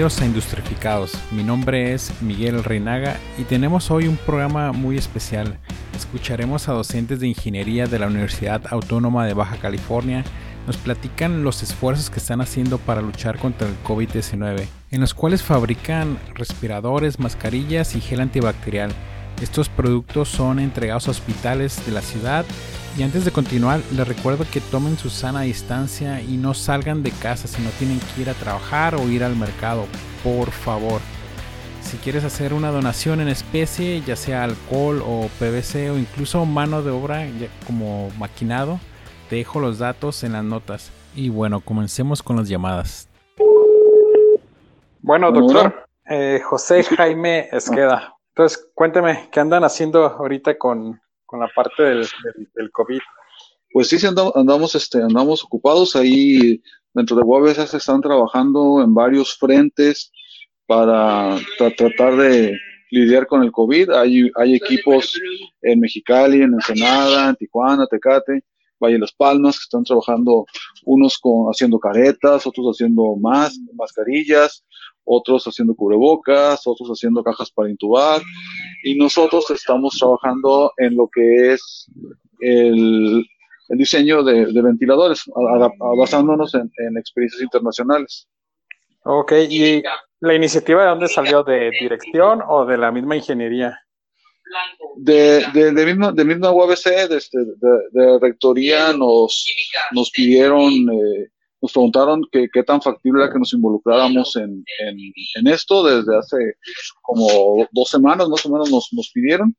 A Industrificados. Mi nombre es Miguel Reinaga y tenemos hoy un programa muy especial. Escucharemos a docentes de ingeniería de la Universidad Autónoma de Baja California. Nos platican los esfuerzos que están haciendo para luchar contra el COVID-19, en los cuales fabrican respiradores, mascarillas y gel antibacterial. Estos productos son entregados a hospitales de la ciudad y antes de continuar, les recuerdo que tomen su sana distancia y no salgan de casa si no tienen que ir a trabajar o ir al mercado, por favor. Si quieres hacer una donación en especie, ya sea alcohol o PVC o incluso mano de obra como maquinado, te dejo los datos en las notas. Y bueno, comencemos con las llamadas. Bueno, doctor, eh, José Jaime Esqueda. Entonces, cuénteme, ¿qué andan haciendo ahorita con, con la parte del, del, COVID? Pues sí, andamos, andamos, este, andamos ocupados ahí dentro de UABC se están trabajando en varios frentes para tratar de lidiar con el COVID. Hay, hay equipos en Mexicali, en Ensenada, en Tijuana, Tecate, Valle de Las Palmas, que están trabajando unos con, haciendo caretas, otros haciendo más, mascarillas, otros haciendo cubrebocas, otros haciendo cajas para intubar, y nosotros estamos trabajando en lo que es el, diseño de, ventiladores, basándonos en, experiencias internacionales. Ok, ¿y la iniciativa de dónde salió? ¿De dirección o de la misma ingeniería? De, de, de, misma, de misma UABC, de, este, de, rectoría, nos, nos pidieron eh, nos preguntaron qué tan factible era que nos involucráramos en, en, esto desde hace como dos semanas más o menos nos, nos pidieron.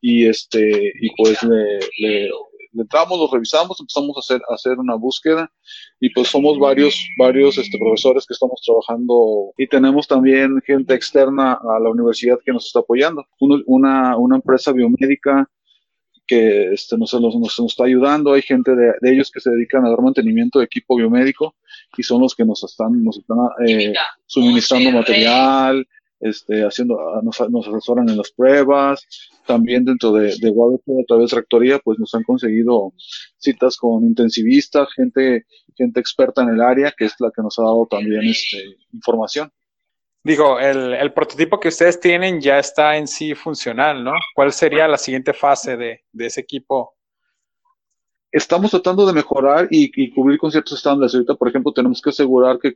Y este y pues le, le, entramos, lo revisamos, empezamos a hacer, a hacer una búsqueda. Y pues somos varios, varios este, profesores que estamos trabajando. Y tenemos también gente externa a la universidad que nos está apoyando. una, una empresa biomédica que este, nos, nos, nos, está ayudando. Hay gente de, ellos que se dedican a dar mantenimiento de equipo biomédico y son los que nos están, nos están eh, suministrando material, este, haciendo, nos, nos, asesoran en las pruebas. También dentro de, de a través de Rectoría, pues nos han conseguido citas con intensivistas, gente, gente experta en el área, que es la que nos ha dado también este, información. Digo, el, el, prototipo que ustedes tienen ya está en sí funcional, ¿no? ¿Cuál sería la siguiente fase de, de ese equipo? Estamos tratando de mejorar y, y, cubrir con ciertos estándares. Ahorita, por ejemplo, tenemos que asegurar que,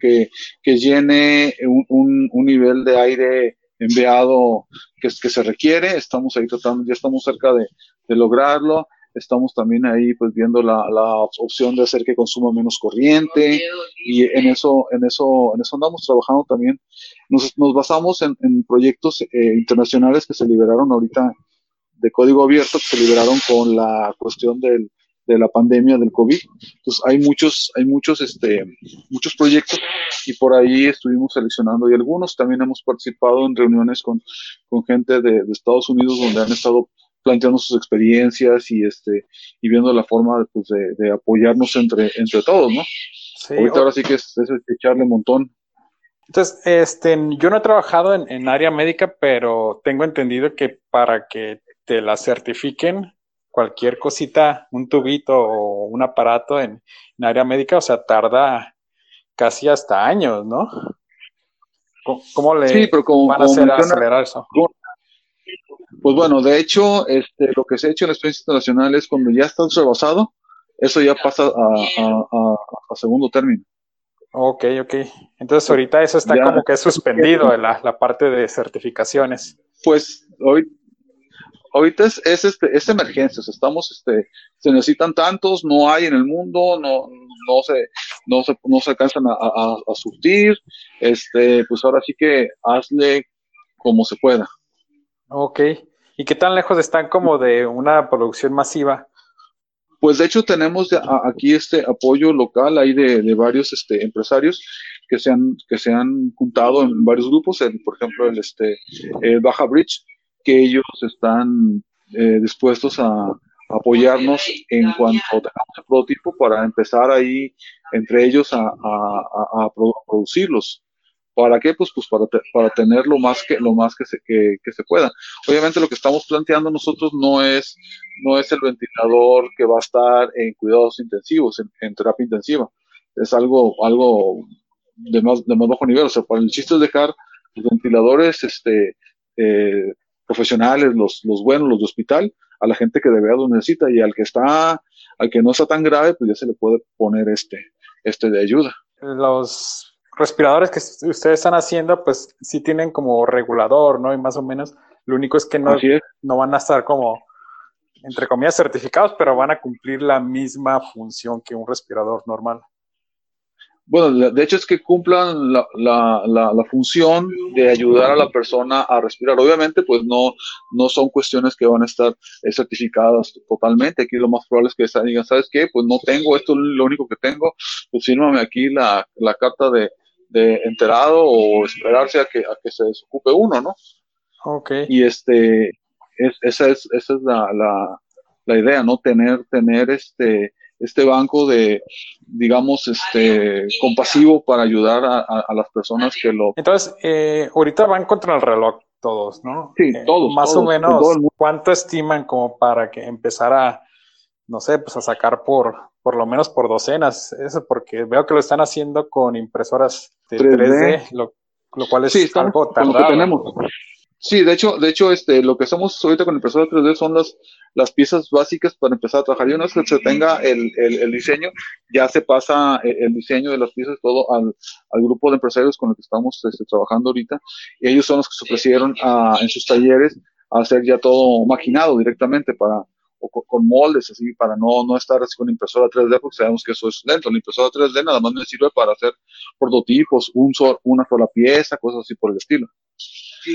que, que llene un, un, un, nivel de aire enviado que, se requiere. Estamos ahí tratando, ya estamos cerca de lograrlo estamos también ahí pues viendo la, la, opción de hacer que consuma menos corriente. Y en eso en eso en eso andamos trabajando también. Nos, nos basamos en, en proyectos eh, internacionales que se liberaron ahorita de código abierto que se liberaron con la cuestión del, de la pandemia del COVID. Entonces hay muchos, hay muchos, este, muchos proyectos y por ahí estuvimos seleccionando. Y algunos también hemos participado en reuniones con, con gente de, de Estados Unidos donde han estado planteando sus experiencias y este y viendo la forma pues, de, de apoyarnos entre, entre todos, ¿no? Sí, Ahorita ahora sí que es, es echarle un montón. Entonces, este, yo no he trabajado en, en, área médica, pero tengo entendido que para que te la certifiquen, cualquier cosita, un tubito o un aparato en, en área médica, o sea, tarda casi hasta años, ¿no? ¿Cómo, le sí, pero como, van a hacer acelerar eso? Pues bueno, de hecho, este, lo que se ha hecho en la experiencia internacional es cuando ya está rebasado, eso ya pasa a, segundo término. Ok, ok. Entonces ahorita eso está como que suspendido, la, la parte de certificaciones. Pues hoy, ahorita es, es, este, es emergencia, estamos, este, se necesitan tantos, no hay en el mundo, no, no se, no se, no se alcanzan a, a, a surtir, este, pues ahora sí que hazle como se pueda. Ok. ¿Y qué tan lejos están como de una producción masiva? Pues de hecho tenemos aquí este apoyo local ahí de, varios este, empresarios que se han que se han juntado en varios grupos, por ejemplo el este Baja Bridge, que ellos están eh, dispuestos a, apoyarnos en cuanto tengamos el prototipo para empezar ahí entre ellos a producirlos. ¿Para qué? Pues, pues para, para tener lo más que, lo más que se, que, se pueda. Obviamente lo que estamos planteando nosotros no es, no es el ventilador que va a estar en cuidados intensivos, en, terapia intensiva. Es algo, algo de más, de más bajo nivel. O sea, para el chiste es dejar los ventiladores este, eh, profesionales, los, los buenos, los de hospital, a la gente que de verdad lo necesita y al que está, al que no está tan grave, pues ya se le puede poner este, este de ayuda. Los respiradores que ustedes están haciendo, pues sí tienen como regulador, ¿no? Y más o menos, lo único es que no, no van a estar como, entre comillas, certificados, pero van a cumplir la misma función que un respirador normal. Bueno, de hecho es que cumplan la, la, la, función de ayudar a la persona a respirar. Obviamente, pues no, no son cuestiones que van a estar eh, certificadas totalmente. Aquí lo más probable es que digan, ¿sabes qué? Pues no tengo, esto es lo único que tengo, pues fírmame aquí la, la carta de, de enterado o esperarse a que, a que se desocupe uno, ¿no? Ok. Y este, es, esa es, esa es la, la, la idea, ¿no? Tener, tener este, este banco de, digamos, este, compasivo para ayudar a, las personas que lo... Entonces, eh, ahorita van contra el reloj todos, ¿no? Sí, eh, todos. Más o menos, ¿cuánto estiman como para que empezara, no sé, pues a sacar por, por lo menos por docenas? Eso porque veo que lo están haciendo con impresoras de 3D, lo, cual es algo tardado. tenemos. Sí, de hecho, de hecho, este, lo que hacemos ahorita con impresora 3D son las, las piezas básicas para empezar a trabajar. Y una vez que se tenga el, el, diseño, ya se pasa eh, el, diseño de las piezas todo al, al, grupo de empresarios con el que estamos este, trabajando ahorita. Y ellos son los que se ofrecieron a, en sus talleres a hacer ya todo maquinado directamente para, o con, moldes, así, para no, no estar así con impresora 3D, porque sabemos que eso es lento. La impresora 3D nada más me sirve para hacer prototipos, un una sola pieza, cosas así por el estilo.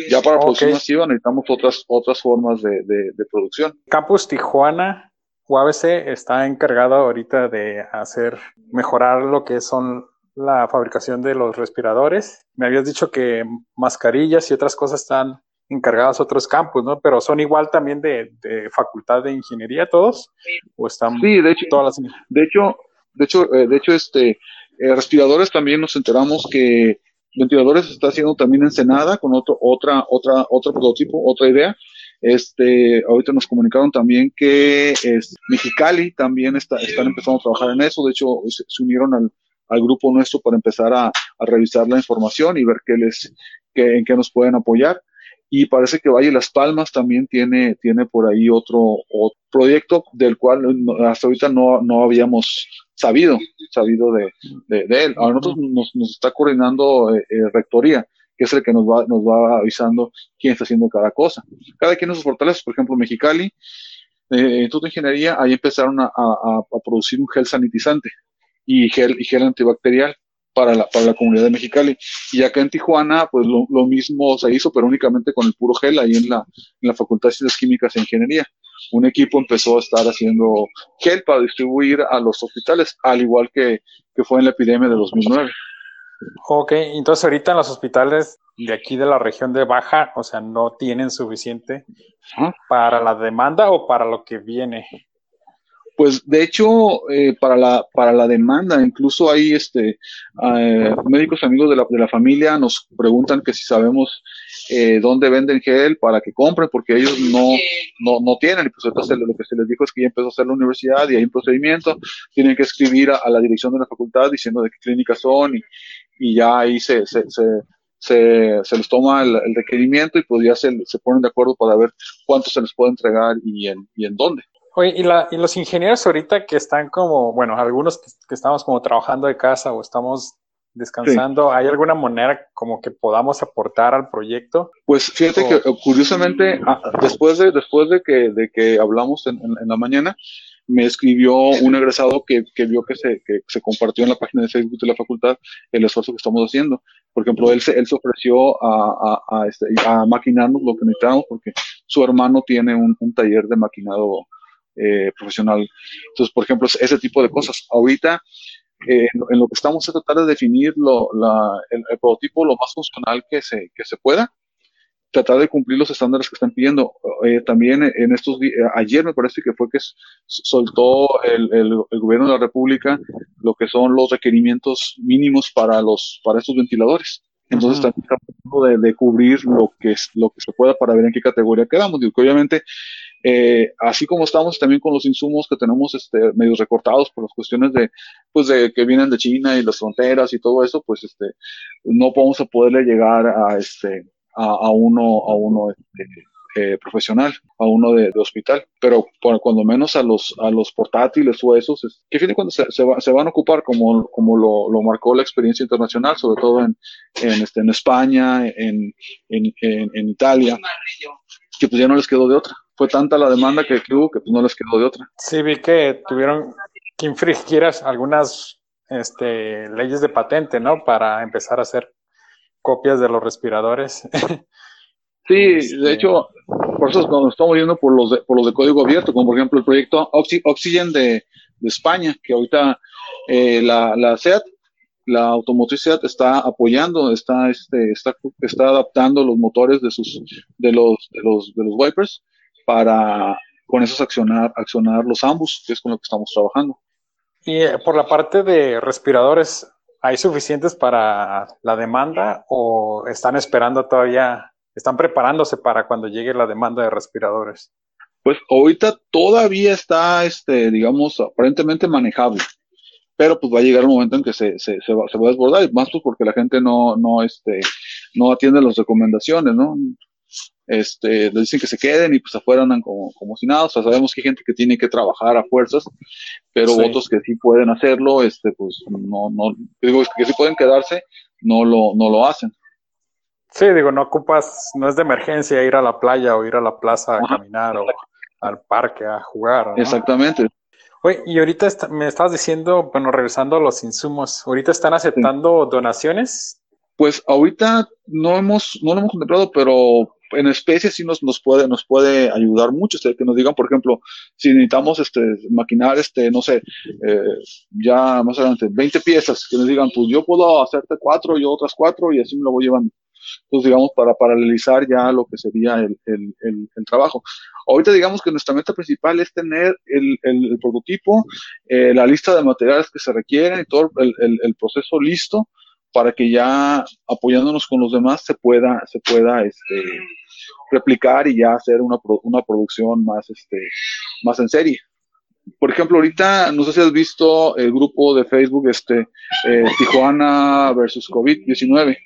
Ya para producción masiva necesitamos otras, otras formas de, de, producción. Campus Tijuana, UABC, está encargado ahorita de hacer, mejorar lo que son la fabricación de los respiradores. Me habías dicho que mascarillas y otras cosas están encargadas otros campus, ¿no? Pero son igual también de, de facultad de ingeniería todos, o están sí, de hecho, todas las... de hecho, de hecho, eh, de hecho, este, eh, respiradores también nos enteramos que ventiladores está haciendo también Ensenada con otro, otra, otra, otro prototipo, otra idea. Este, ahorita nos comunicaron también que es, Mexicali también está, están empezando a trabajar en eso. De hecho, se, unieron al, al, grupo nuestro para empezar a, a, revisar la información y ver qué les, qué, en qué nos pueden apoyar. Y parece que Valle Las Palmas también tiene, tiene por ahí otro, otro proyecto del cual hasta ahorita no, no habíamos sabido, sabido de, de, él. A nosotros nos, nos está coordinando eh, eh, Rectoría, que es el que nos va, nos va avisando quién está haciendo cada cosa. Cada quien de sus fortalezas, por ejemplo, Mexicali, eh, Instituto de Ingeniería, ahí empezaron a, a, a, producir un gel sanitizante y gel, y gel antibacterial para la, para la comunidad de Mexicali. Y acá en Tijuana, pues lo, lo, mismo se hizo, pero únicamente con el puro gel, ahí en la, en la Facultad de Ciencias Químicas e Ingeniería un equipo empezó a estar haciendo gel para distribuir a los hospitales, al igual que, fue en la epidemia de 2009. Ok, entonces ahorita en los hospitales de aquí de la región de Baja, o sea, no tienen suficiente para la demanda o para lo que viene. Pues de hecho, eh, para, la, para la demanda, incluso hay este, eh, médicos amigos de la, de la familia nos preguntan que si sabemos eh, dónde venden gel para que compren, porque ellos no, no, no tienen. Y pues entonces lo que se les dijo es que ya empezó a hacer la universidad y hay un procedimiento, tienen que escribir a, la dirección de la facultad diciendo de qué clínicas son y, y ya ahí se, se, se se, se, les toma el, requerimiento y pues ya se, se, ponen de acuerdo para ver cuánto se les puede entregar y en, y en dónde. Oye, y, la, y los ingenieros ahorita que están como, bueno, algunos que, estamos como trabajando de casa o estamos descansando, ¿hay alguna manera como que podamos aportar al proyecto? Pues fíjate que curiosamente, ah, después de, después de que, de que hablamos en, en, la mañana, me escribió un egresado que, que vio que se, que se compartió en la página de Facebook de la facultad el esfuerzo que estamos haciendo. Por ejemplo, él se, él se ofreció a, a, a, este, a maquinarnos lo que necesitamos porque su hermano tiene un, un taller de maquinado eh, profesional. Entonces, por ejemplo, ese tipo de cosas. Ahorita, eh, en, lo que estamos es tratar de definir lo, la, el, prototipo lo más funcional que se, que se pueda, tratar de cumplir los estándares que están pidiendo. Eh, también en estos días, ayer me parece que fue que soltó el, el, el, gobierno de la República lo que son los requerimientos mínimos para los para estos ventiladores. Entonces estamos tratando de, de, cubrir lo que es, lo que se pueda para ver en qué categoría quedamos. Digo que obviamente eh, así como estamos también con los insumos que tenemos este, medios recortados por las cuestiones de, pues de que vienen de China y las fronteras y todo eso, pues este, no podemos poderle llegar a este, a, a uno, a uno este, eh, profesional, a uno de, hospital, pero cuando menos a los, a los portátiles o esos, que fin de cuando se, se, van a ocupar como, como lo, lo, marcó la experiencia internacional, sobre todo en, en, este, en España, en, en, en, Italia, que pues ya no les quedó de otra. Fue tanta la demanda que, hubo que pues no les quedó de otra. Sí, vi que tuvieron que infringir algunas este, leyes de patente, ¿no? Para empezar a hacer copias de los respiradores. Sí, de este, hecho, por eso cuando estamos viendo por los de, por los de código abierto, como por ejemplo el proyecto Oxygen de, España, que ahorita eh, la, la SEAT, la automotriz SEAT está apoyando, está, este, está, está adaptando los motores de sus, de los, de los, de los wipers para con esos accionar, accionar los ambos, que es con lo que estamos trabajando. Y eh, por la parte de respiradores, ¿hay suficientes para la demanda o están esperando todavía están preparándose para cuando llegue la demanda de respiradores? Pues ahorita todavía está, este, digamos, aparentemente manejable, pero pues va a llegar un momento en que se, se, se, va, se va a desbordar, más pues porque la gente no, no, este, no atiende las recomendaciones, ¿no? Este, le dicen que se queden y pues afuera andan como, como si nada, o sea, sabemos que hay gente que tiene que trabajar a fuerzas, pero otros que sí pueden hacerlo, este, pues no, no, digo, que sí pueden quedarse, no lo, no lo hacen. Sí, digo, no ocupas, no es de emergencia ir a la playa o ir a la plaza a caminar o al parque a jugar. Exactamente. Oye, y ahorita me estabas diciendo, bueno, regresando a los insumos, ¿ahorita están aceptando donaciones? Pues ahorita no hemos, no lo hemos contemplado, pero en especie sí nos, nos puede, nos puede ayudar mucho. Este, que nos digan, por ejemplo, si necesitamos este, maquinar, este, no sé, eh, ya más adelante, 20 piezas, que nos digan, pues yo puedo hacerte cuatro y otras cuatro y así me lo voy llevando pues digamos, para paralelizar ya lo que sería el, el, el, trabajo. Ahorita digamos que nuestra meta principal es tener el, prototipo, eh, la lista de materiales que se requieren y todo el, proceso listo para que ya apoyándonos con los demás se pueda, se pueda este, replicar y ya hacer una, una producción más, este, más en serie. Por ejemplo, ahorita, no sé si has visto el grupo de Facebook, este, eh, Tijuana versus COVID-19.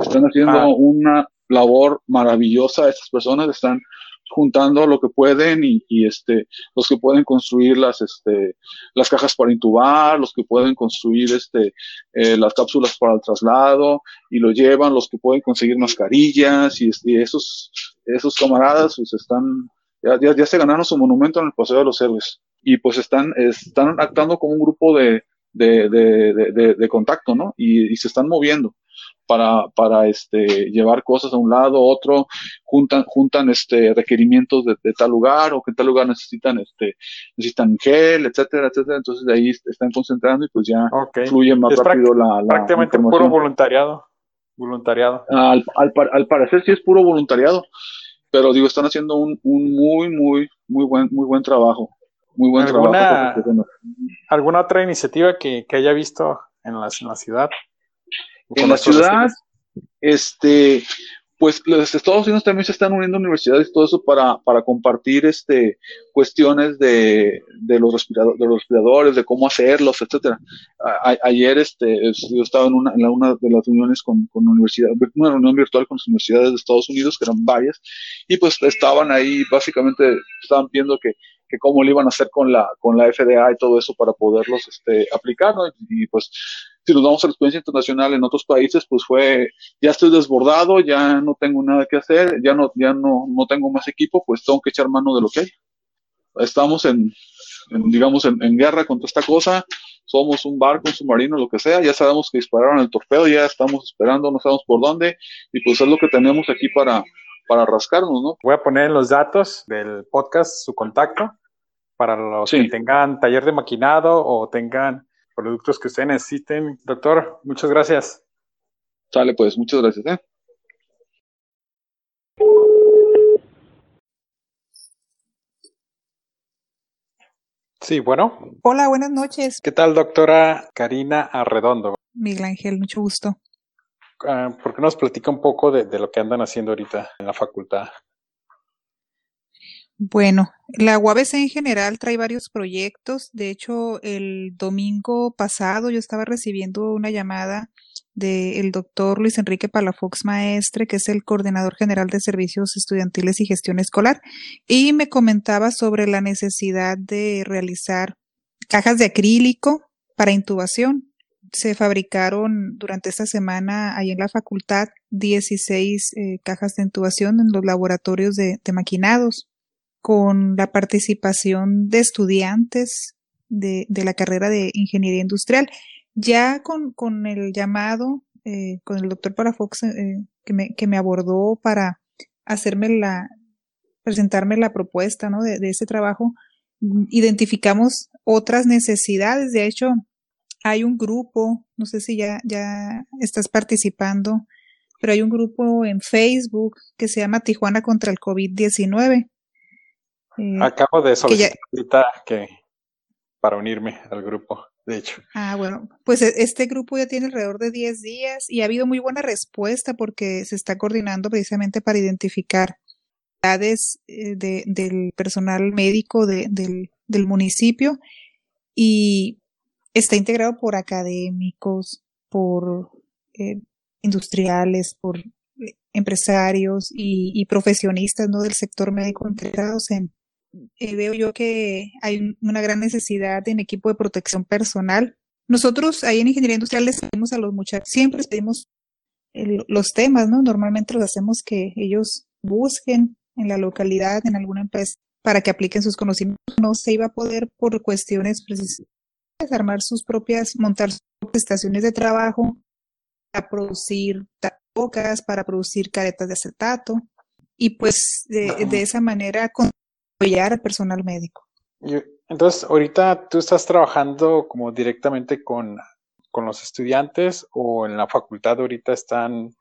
Están haciendo ah. una labor maravillosa. Estas personas están juntando lo que pueden y, y, este los que pueden construir las este las cajas para intubar los que pueden construir este eh, las cápsulas para el traslado y lo llevan los que pueden conseguir mascarillas y, este, esos esos camaradas pues están ya, ya, ya, se ganaron su monumento en el paseo de los héroes y pues están están actuando como un grupo de de, de, de, de contacto no y, y se están moviendo para, para este, llevar cosas a un lado, otro, juntan, juntan este, requerimientos de, tal lugar o que en tal lugar necesitan, este, necesitan gel, etcétera, etcétera. Entonces de ahí están concentrando y pues ya fluye más rápido la, la, Prácticamente puro voluntariado. Voluntariado. Al, al, al, parecer sí es puro voluntariado, pero digo, están haciendo un, un muy, muy, muy buen, muy buen trabajo. Muy buen ¿Alguna, trabajo. ¿Alguna otra iniciativa que, que haya visto en la, en la ciudad? En la ciudad, este, pues los Estados Unidos también se están uniendo universidades y todo eso para, para compartir este, cuestiones de, de, los respiradores, de los respiradores, de cómo hacerlos, etcétera. ayer este, yo estaba en una, en una de las reuniones con, con universidad, una reunión virtual con las universidades de Estados Unidos, que eran varias, y pues estaban ahí, básicamente estaban viendo que, que cómo lo iban a hacer con la, con la FDA y todo eso para poderlos este, aplicar, ¿no? y pues si nos vamos a la experiencia internacional en otros países, pues fue, ya estoy desbordado, ya no tengo nada que hacer, ya no, ya no, no tengo más equipo, pues tengo que echar mano de lo que hay. Estamos en, digamos, en, guerra contra esta cosa, somos un barco, un submarino, lo que sea, ya sabemos que dispararon el torpedo, ya estamos esperando, no sabemos por dónde, y pues es lo que tenemos aquí para, para rascarnos, ¿no? Voy a poner en los datos del podcast su contacto para los que tengan taller de maquinado o tengan productos que usted necesiten. Doctor, muchas gracias. Sale pues, muchas gracias. ¿eh? Sí, bueno. Hola, buenas noches. ¿Qué tal, doctora Karina Arredondo? Miguel Ángel, mucho gusto. Ah, ¿Por qué nos platica un poco de, de, lo que andan haciendo ahorita en la facultad? Bueno, la UABC en general trae varios proyectos. De hecho, el domingo pasado yo estaba recibiendo una llamada del doctor Luis Enrique Palafox Maestre, que es el coordinador general de servicios estudiantiles y gestión escolar, y me comentaba sobre la necesidad de realizar cajas de acrílico para intubación. Se fabricaron durante esta semana ahí en la facultad 16 eh, cajas de intubación en los laboratorios de, maquinados con la participación de estudiantes de, de, la carrera de ingeniería industrial. Ya con, con el llamado, eh, con el doctor Parafox, eh, que, me, que me abordó para hacerme la, presentarme la propuesta, ¿no? De, de ese trabajo, identificamos otras necesidades. De hecho, hay un grupo, no sé si ya, ya estás participando, pero hay un grupo en Facebook que se llama Tijuana contra el COVID-19. Eh, Acabo de solicitar que, para unirme al grupo, de hecho. Ah, bueno, pues e, este grupo ya tiene alrededor de 10 días y ha habido muy buena respuesta porque se está coordinando precisamente para identificar edades eh, de, del personal médico de, del, del municipio y está integrado por académicos, por eh, industriales, por empresarios y, profesionistas ¿no? del sector médico integrados en eh, veo yo que hay una gran necesidad en equipo de protección personal. Nosotros ahí en Ingeniería Industrial les pedimos a los muchachos, siempre pedimos los temas, ¿no? Normalmente los hacemos que ellos busquen en la localidad, en alguna empresa, para que apliquen sus conocimientos. No se iba a poder por cuestiones precisas armar sus propias, montar sus propias estaciones de trabajo, para producir tapocas, para producir caretas de acetato y pues de, de esa manera apoyar al personal médico. Entonces, ahorita tú estás trabajando como directamente con, con los estudiantes o en la facultad ahorita están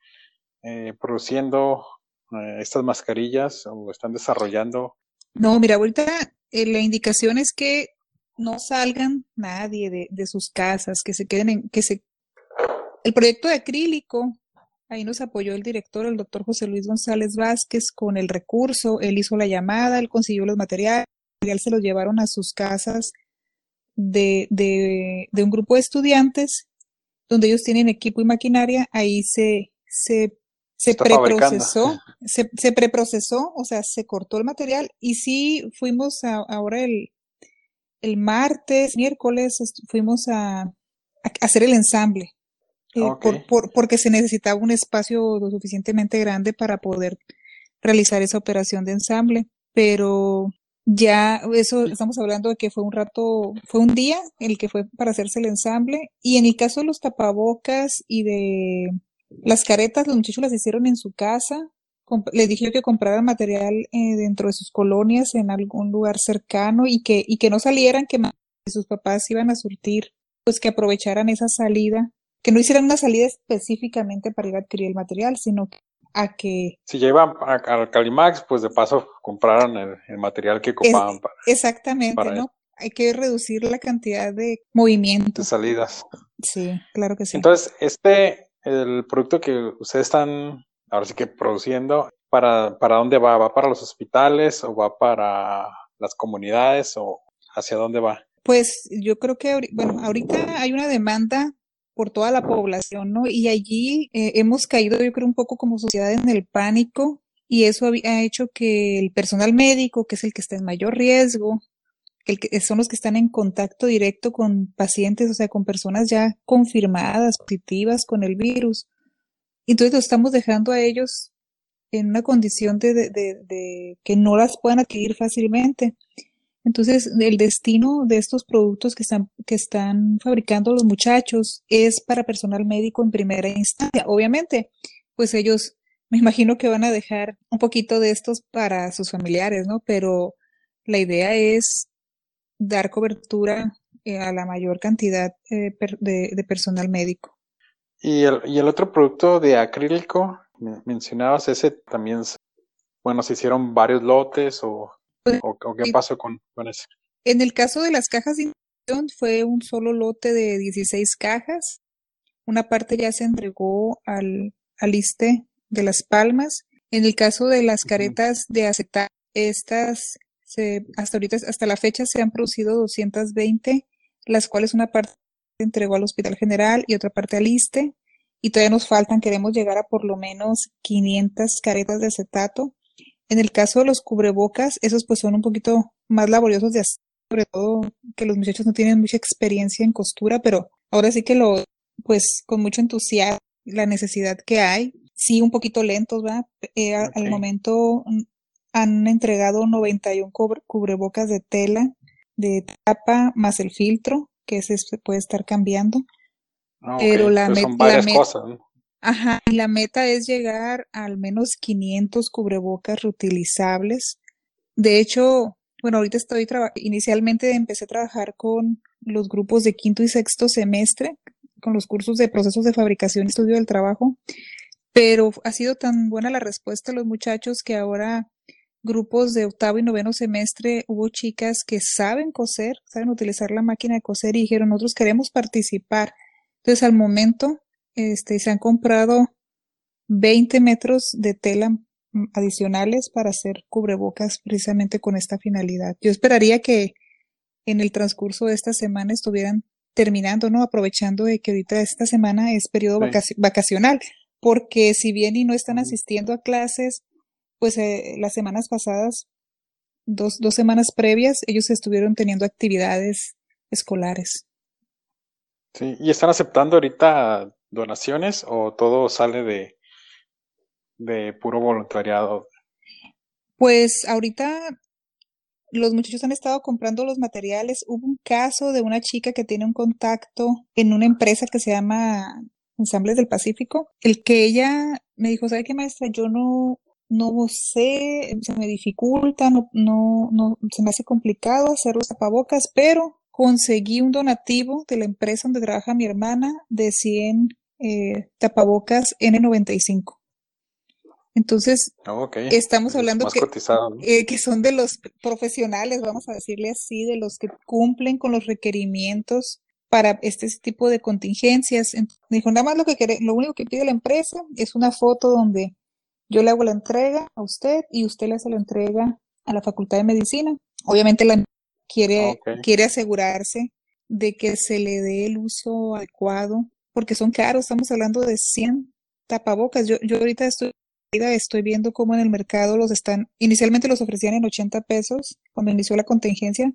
eh, produciendo eh, estas mascarillas o están desarrollando? No, mira, ahorita eh, la indicación es que no salgan nadie de, de, sus casas, que se queden en, que se el proyecto de acrílico, ahí nos apoyó el director, el doctor José Luis González Vázquez, con el recurso, él hizo la llamada, él consiguió los materiales, se los llevaron a sus casas de, de, de un grupo de estudiantes, donde ellos tienen equipo y maquinaria, ahí se, se, se preprocesó, se, se preprocesó, o sea, se cortó el material y sí fuimos a, ahora el, el martes, miércoles, fuimos a, a hacer el ensamble eh, por, por, porque se necesitaba un espacio lo suficientemente grande para poder realizar esa operación de ensamble. Pero ya eso estamos hablando de que fue un rato, fue un día el que fue para hacerse el ensamble. Y en el caso de los tapabocas y de las caretas, los muchachos las hicieron en su casa. Les dije que compraran material eh, dentro de sus colonias en algún lugar cercano y que, y que no salieran, que sus papás iban a surtir, pues que aprovecharan esa salida que no hicieran una salida específicamente para ir a adquirir el material, sino a que... Si ya iban al Calimax, pues de paso compraron el, material que ocupaban. para, exactamente, ¿no? Hay que reducir la cantidad de movimientos. De salidas. Sí, claro que sí. Entonces, este, el producto que ustedes están ahora sí que produciendo, ¿para, para dónde va? ¿Va para los hospitales o va para las comunidades o hacia dónde va? Pues yo creo que, bueno, ahorita hay una demanda por toda la población, ¿no? Y allí eh, hemos caído, yo creo, un poco como sociedad en el pánico y eso ha, hecho que el personal médico, que es el que está en mayor riesgo, que son los que están en contacto directo con pacientes, o sea, con personas ya confirmadas, positivas con el virus. Entonces lo estamos dejando a ellos en una condición de que no las puedan adquirir fácilmente. Entonces, el destino de estos productos que están, que están fabricando los muchachos es para personal médico en primera instancia. Obviamente, pues ellos me imagino que van a dejar un poquito de estos para sus familiares, ¿no? Pero la idea es dar cobertura eh, a la mayor cantidad eh, de, de, personal médico. ¿Y el, y el otro producto de acrílico, mencionabas ese también, bueno, se hicieron varios lotes o pues, ¿O, qué pasó con, eso? En el caso de las cajas de infusión fue un solo lote de 16 cajas. Una parte ya se entregó al, al ISTE de Las Palmas. En el caso de las caretas de acetato, estas Se, hasta ahorita, hasta la fecha se han producido 220, las cuales una parte se entregó al Hospital General y otra parte al ISTE, y todavía nos faltan, queremos llegar a por lo menos 500 caretas de acetato. En el caso de los cubrebocas, esos pues son un poquito más laboriosos de hacer, sobre todo que los muchachos no tienen mucha experiencia en costura, pero ahora sí que lo, pues con mucho entusiasmo, la necesidad que hay, sí un poquito lentos, ¿va? Eh, Al momento han entregado 91 cubrebocas de tela, de tapa, más el filtro, que ese se puede estar cambiando. Ah, pero la, meta, varias cosas, Ajá, y la meta es llegar a al menos 500 cubrebocas reutilizables. De hecho, bueno, ahorita estoy inicialmente empecé a trabajar con los grupos de quinto y sexto semestre, con los cursos de procesos de fabricación y estudio del trabajo, pero ha sido tan buena la respuesta de los muchachos que ahora grupos de octavo y noveno semestre hubo chicas que saben coser, saben utilizar la máquina de coser y dijeron, nosotros queremos participar. Entonces, al momento, este, se han comprado 20 metros de tela adicionales para hacer cubrebocas precisamente con esta finalidad. Yo esperaría que en el transcurso de esta semana estuvieran terminando, ¿no? Aprovechando de que ahorita esta semana es periodo vacacional, porque si bien y no están asistiendo a clases, pues eh, las semanas pasadas, dos, dos semanas previas, ellos estuvieron teniendo actividades escolares. Sí, ¿y están aceptando ahorita donaciones o todo sale de, de puro voluntariado? Pues ahorita los muchachos han estado comprando los materiales. Hubo un caso de una chica que tiene un contacto en una empresa que se llama Ensambles del Pacífico, el que ella me dijo, ¿sabe qué maestra? Yo no, no sé, se me dificulta, no, no, no, se me hace complicado hacer los tapabocas, pero conseguí un donativo de la empresa donde trabaja mi hermana de 100 eh, tapabocas N95. Entonces, ah, estamos hablando que, eh, que son de los profesionales, vamos a decirle así, de los que cumplen con los requerimientos para este tipo de contingencias. dijo, nada más lo que quiere, lo único que pide la empresa es una foto donde yo le hago la entrega a usted y usted le hace la entrega a la Facultad de Medicina. Obviamente la quiere, quiere asegurarse de que se le dé el uso adecuado, porque son caros, estamos hablando de 100 tapabocas. Yo, yo ahorita estoy estoy viendo cómo en el mercado los están, inicialmente los ofrecían en 80 pesos cuando inició la contingencia,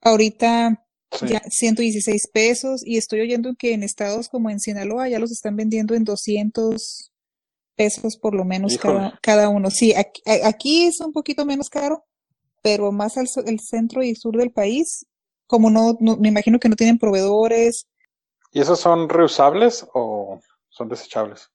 ahorita ya 116 pesos y estoy oyendo que en estados como en Sinaloa ya los están vendiendo en 200 pesos por lo menos cada, cada, uno. Sí, aquí, es un poquito menos caro, pero más al el centro y sur del país, como no, no, me imagino que no tienen proveedores. ¿Y esos son reusables o son desechables?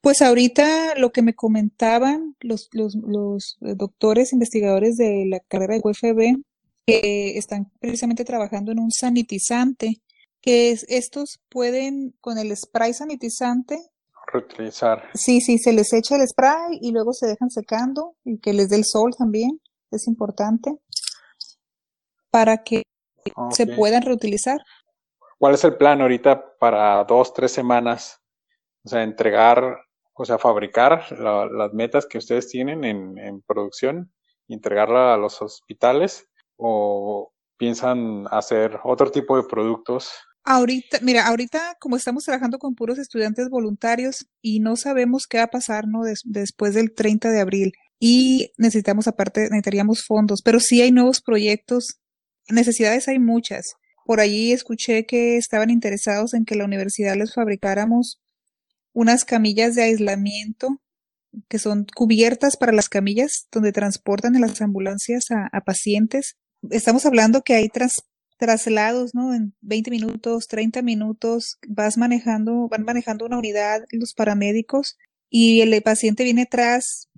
Pues ahorita lo que me comentaban los, los, los eh, doctores investigadores de la carrera de UFB, que están precisamente trabajando en un sanitizante, que estos pueden, con el spray sanitizante, reutilizar. Sí, sí, se les echa el spray y luego se dejan secando y que les dé el sol también, es importante, para que se puedan reutilizar. ¿Cuál es el plan ahorita para dos, tres semanas? O sea, entregar, o sea, fabricar las metas que ustedes tienen en, en producción entregarla a los hospitales o piensan hacer otro tipo de productos Ahorita, mira, ahorita como estamos trabajando con puros estudiantes voluntarios y no sabemos qué va a pasar, ¿no? después del 30 de abril y necesitamos aparte, necesitaríamos fondos, pero sí hay nuevos proyectos, necesidades hay muchas. Por allí escuché que estaban interesados en que la universidad les fabricáramos unas camillas de aislamiento que son cubiertas para las camillas donde transportan en las ambulancias a, pacientes. Estamos hablando que hay traslados, ¿no? En 20 minutos, 30 minutos, vas manejando, van manejando una unidad los paramédicos y el paciente viene atrás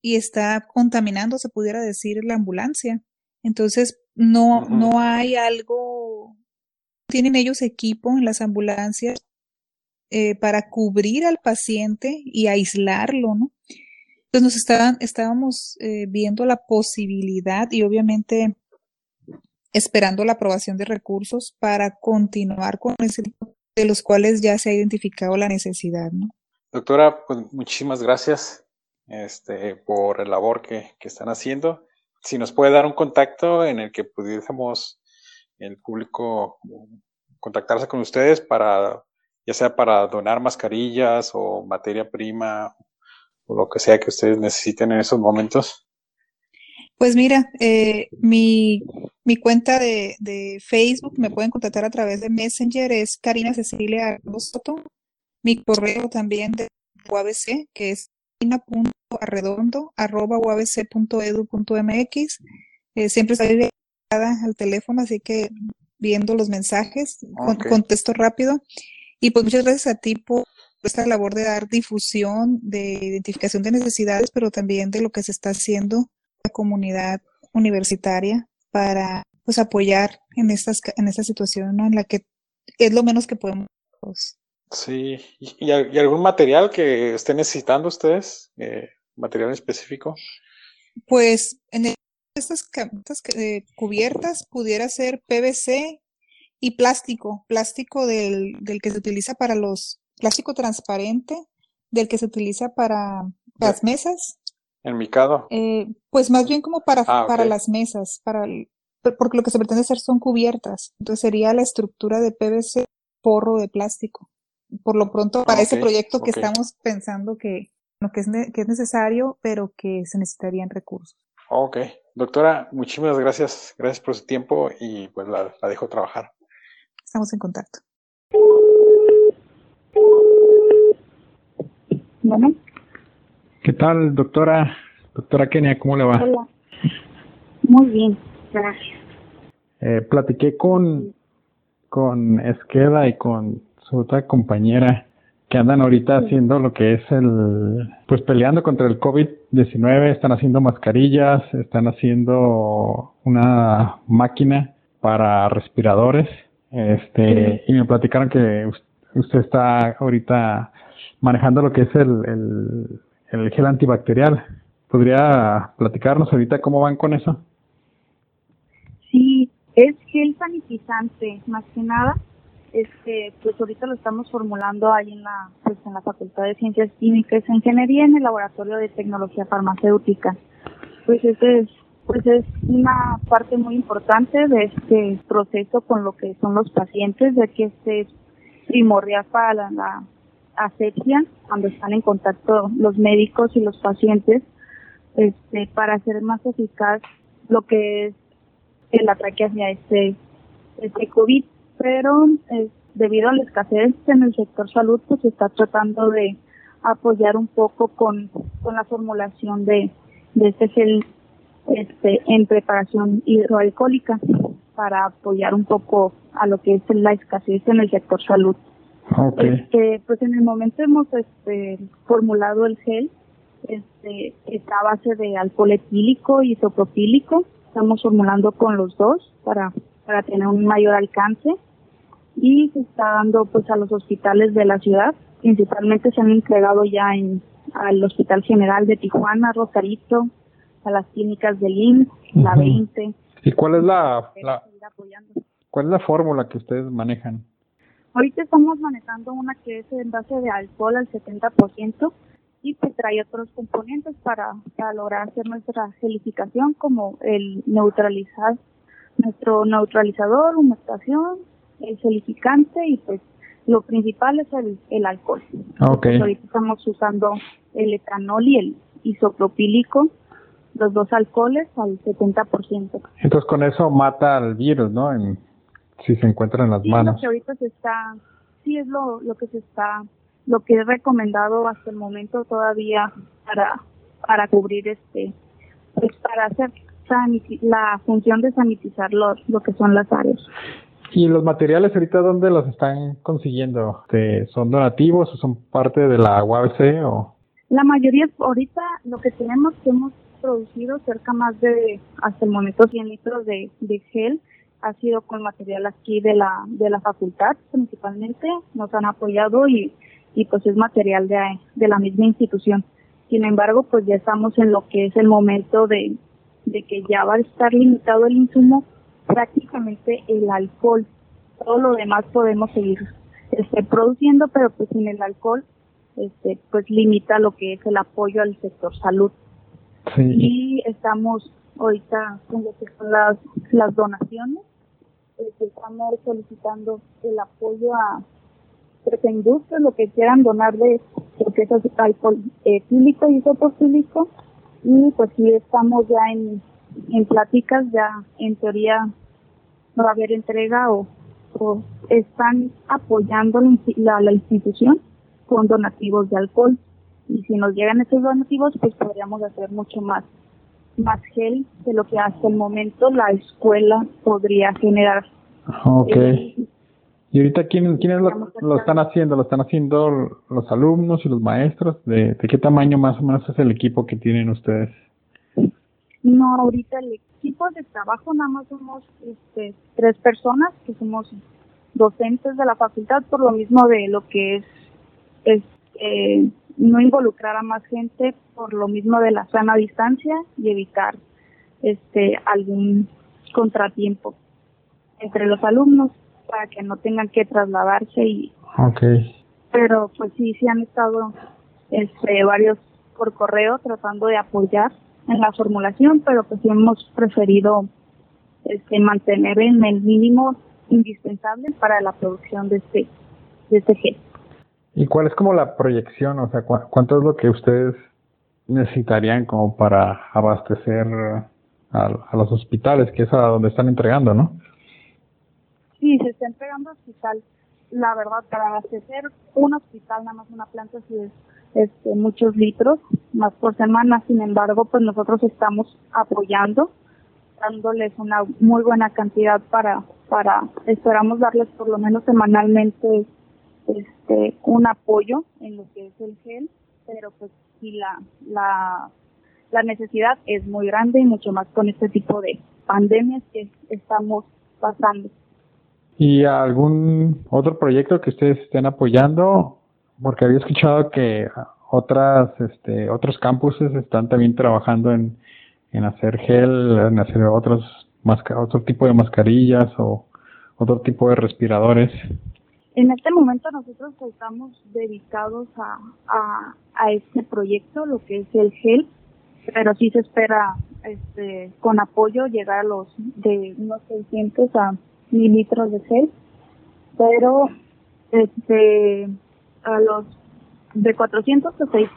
y está contaminando, se pudiera decir, la ambulancia. Entonces, no, no hay algo, tienen ellos equipo en las ambulancias eh, para cubrir al paciente y aislarlo, ¿no? Entonces nos estaban, estábamos eh, viendo la posibilidad y obviamente esperando la aprobación de recursos para continuar con ese tipo de los cuales ya se ha identificado la necesidad, ¿no? Doctora, pues muchísimas gracias este, por el labor que, que están haciendo si nos puede dar un contacto en el que pudiésemos el público contactarse con ustedes para, ya sea para donar mascarillas o materia prima o lo que sea que ustedes necesiten en esos momentos. Pues mira, eh, mi, mi cuenta de, de, Facebook me pueden contactar a través de Messenger, es Karina Cecilia Soto. Mi correo también de UABC, que es karina.arredondo.uabc.edu.mx. Eh, siempre estoy al teléfono, así que viendo los mensajes, contesto rápido. Y pues muchas gracias a ti por esta labor de dar difusión, de identificación de necesidades, pero también de lo que se está haciendo la comunidad universitaria para pues apoyar en estas en esta situación en la que es lo menos que podemos. Sí, ¿y, algún material que estén necesitando ustedes? Eh, ¿Material específico? Pues en estas, eh, cubiertas pudiera ser PVC y plástico, plástico del, del que se utiliza para los, plástico transparente, del que se utiliza para las mesas. ¿En micado? Eh, pues más bien como para, ah, para las mesas, para porque lo que se pretende hacer son cubiertas. Entonces sería la estructura de PVC, porro de plástico. Por lo pronto, para ese proyecto que estamos pensando que, que, es que es necesario, pero que se necesitarían recursos. Ok. Doctora, muchísimas gracias. Gracias por su tiempo y pues la, la dejo trabajar. Estamos en contacto. Bueno. ¿Qué tal, doctora? Doctora Kenia, ¿cómo le va? Hola. Muy bien, gracias. Eh, platiqué con, con Esqueda y con su otra compañera que andan ahorita haciendo lo que es el, pues peleando contra el COVID-19, están haciendo mascarillas, están haciendo una máquina para respiradores, este, y me platicaron que usted está ahorita manejando lo que es el, el, gel antibacterial. ¿Podría platicarnos ahorita cómo van con eso? Sí, es gel sanitizante, más que nada este, pues ahorita lo estamos formulando ahí en la, pues en la Facultad de Ciencias Químicas e Ingeniería en el Laboratorio de Tecnología Farmacéutica. Pues ese es, pues es una parte muy importante de este proceso con lo que son los pacientes, de que este es primordial para la, la asepsia cuando están en contacto los médicos y los pacientes, este, para hacer más eficaz lo que es el ataque hacia este, este COVID pero eh, debido a la escasez en el sector salud, pues se está tratando de apoyar un poco con, con la formulación de, de este gel este, en preparación hidroalcohólica para apoyar un poco a lo que es la escasez en el sector salud. Este, pues en el momento hemos este, formulado el gel, este, está a base de alcohol etílico y isopropílico. Estamos formulando con los dos para para tener un mayor alcance y se está dando pues a los hospitales de la ciudad, principalmente se han entregado ya en al Hospital General de Tijuana, Rosarito, a las clínicas del IMSS, la 20. ¿Y cuál es la, cuál es la fórmula que ustedes manejan? Ahorita estamos manejando una que es en base de alcohol al 70% y que trae otros componentes para, para lograr hacer nuestra gelificación como el neutralizar nuestro neutralizador, humectación, el solidificante y pues lo principal es el, el alcohol. Okay. ahorita estamos usando el etanol y el isopropílico, los dos alcoholes al 70%. Entonces con eso mata al virus, ¿no? En, si se encuentra en las manos. Lo que ahorita se está, sí es lo, lo que se está, lo que he recomendado hasta el momento todavía para, para cubrir este, pues para hacer la función de sanitizar lo, lo que son las áreas. ¿Y los materiales ahorita dónde los están consiguiendo? ¿Son donativos o son parte de la UABC o...? La mayoría, ahorita lo que tenemos que hemos producido cerca más de, hasta el momento, 100 litros de, de gel, ha sido con material aquí de la, de la facultad principalmente, nos han apoyado y, y pues es material de, de la misma institución. Sin embargo, pues ya estamos en lo que es el momento de, de que ya va a estar limitado el insumo, prácticamente el alcohol. Todo lo demás podemos seguir este, produciendo, pero pues sin el alcohol, este, pues limita lo que es el apoyo al sector salud. Y estamos ahorita con lo que son las, las donaciones. Este, estamos solicitando el apoyo a tres industrias, lo que quieran donar de lo que es alcohol etílico y isopropílico. Y pues sí estamos ya en, en pláticas, ya en teoría no va a haber entrega o, o están apoyando la, la institución con donativos de alcohol y si nos llegan esos donativos pues podríamos hacer mucho más más gel de lo que hasta el momento la escuela podría generar. Ok. Eh, ¿Y ahorita quién, quiénes lo, lo, están haciendo? ¿Lo están haciendo los alumnos y los maestros? ¿De, ¿De qué tamaño más o menos es el equipo que tienen ustedes? No, ahorita el equipo de trabajo nada más somos este, tres personas que somos docentes de la facultad por lo mismo de lo que es, es eh, no involucrar a más gente por lo mismo de la sana distancia y evitar este algún contratiempo entre los alumnos para que no tengan que trasladarse y okay. pero pues sí sí han estado este varios por correo tratando de apoyar en la formulación pero pues sí hemos preferido este mantener en el mínimo indispensable para la producción de este de este gel ¿Y cuál es como la proyección? O sea, ¿cuánto es lo que ustedes necesitarían como para abastecer a, los hospitales, que es a donde están entregando, ¿no? Sí, se está entregando hospital. La verdad, para abastecer un hospital, nada más una planta, sí es este, muchos litros más por semana. Sin embargo, pues nosotros estamos apoyando, dándoles una muy buena cantidad para, para, esperamos darles por lo menos semanalmente este un apoyo en lo que es el gel, pero pues sí la, la, la necesidad es muy grande y mucho más con este tipo de pandemias que estamos pasando. ¿Y algún otro proyecto que ustedes estén apoyando? Porque había escuchado que otras, este, otros campuses están también trabajando en, en hacer gel, en hacer otros, otro tipo de mascarillas o otro tipo de respiradores. En este momento nosotros estamos dedicados a, a, a este proyecto, lo que es el gel, pero sí se espera este, con apoyo llegar a los de unos 600 a 1000 litros de gel, pero este, a los de 400 a 6,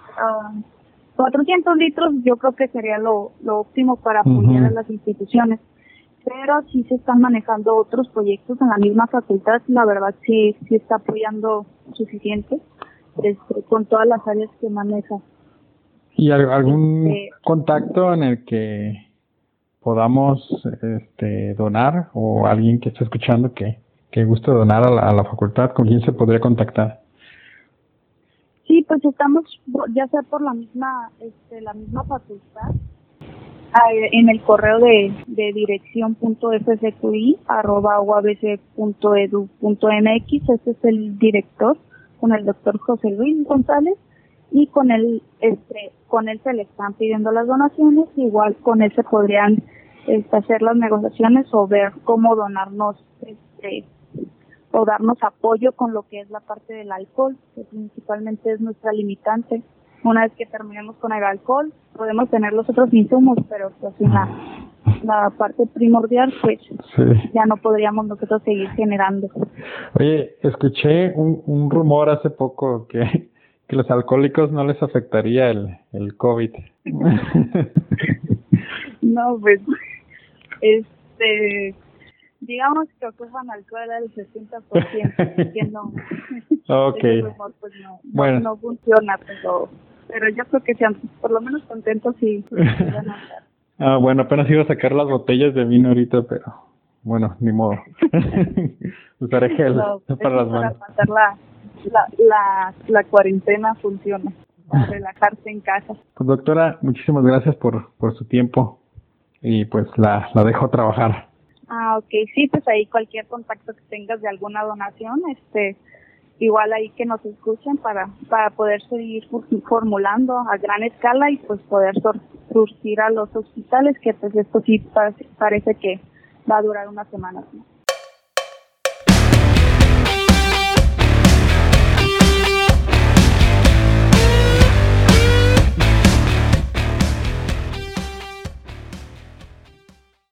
400 litros yo creo que sería lo, lo óptimo para apoyar a las instituciones pero sí se están manejando otros proyectos en la misma facultad, la verdad sí, sí está apoyando suficiente este, con todas las áreas que maneja. ¿Y algún este, contacto en el que podamos este, donar o alguien que esté escuchando que, que guste donar a la, facultad, con quién se podría contactar? Sí, pues estamos ya sea por la misma este, la misma facultad en el correo de, de dirección.fsqi arroba uabc.edu.mx, este es el director, con el doctor José Luis González, y con él, este, con él se le están pidiendo las donaciones, igual con él se podrían este, hacer las negociaciones o ver cómo donarnos, este, o darnos apoyo con lo que es la parte del alcohol, que principalmente es nuestra limitante una vez que terminemos con el alcohol, podemos tener los otros insumos, pero pues en la, la parte primordial, pues ya no podríamos nosotros seguir generando. Oye, escuché un, un rumor hace poco que, que los alcohólicos no les afectaría el, el COVID. no, pues, este, digamos que ocupan alcohol al 60%, que no. Ok. Rumor, pues no, bueno. no, funciona, pero pero yo creo que sean por lo menos contentos y Ah, bueno, apenas iba a sacar las botellas de vino ahorita, pero bueno, ni modo. Usaré gel para las manos. Para la, la, la cuarentena funciona, para relajarse en casa. Pues doctora, muchísimas gracias por, por su tiempo y pues la, la dejo trabajar. Ah, ok, sí, pues ahí cualquier contacto que tengas de alguna donación, este, igual ahí que nos escuchen para, para poder seguir formulando a gran escala y pues poder surgir a los hospitales que pues esto sí parece, que va a durar unas semanas más.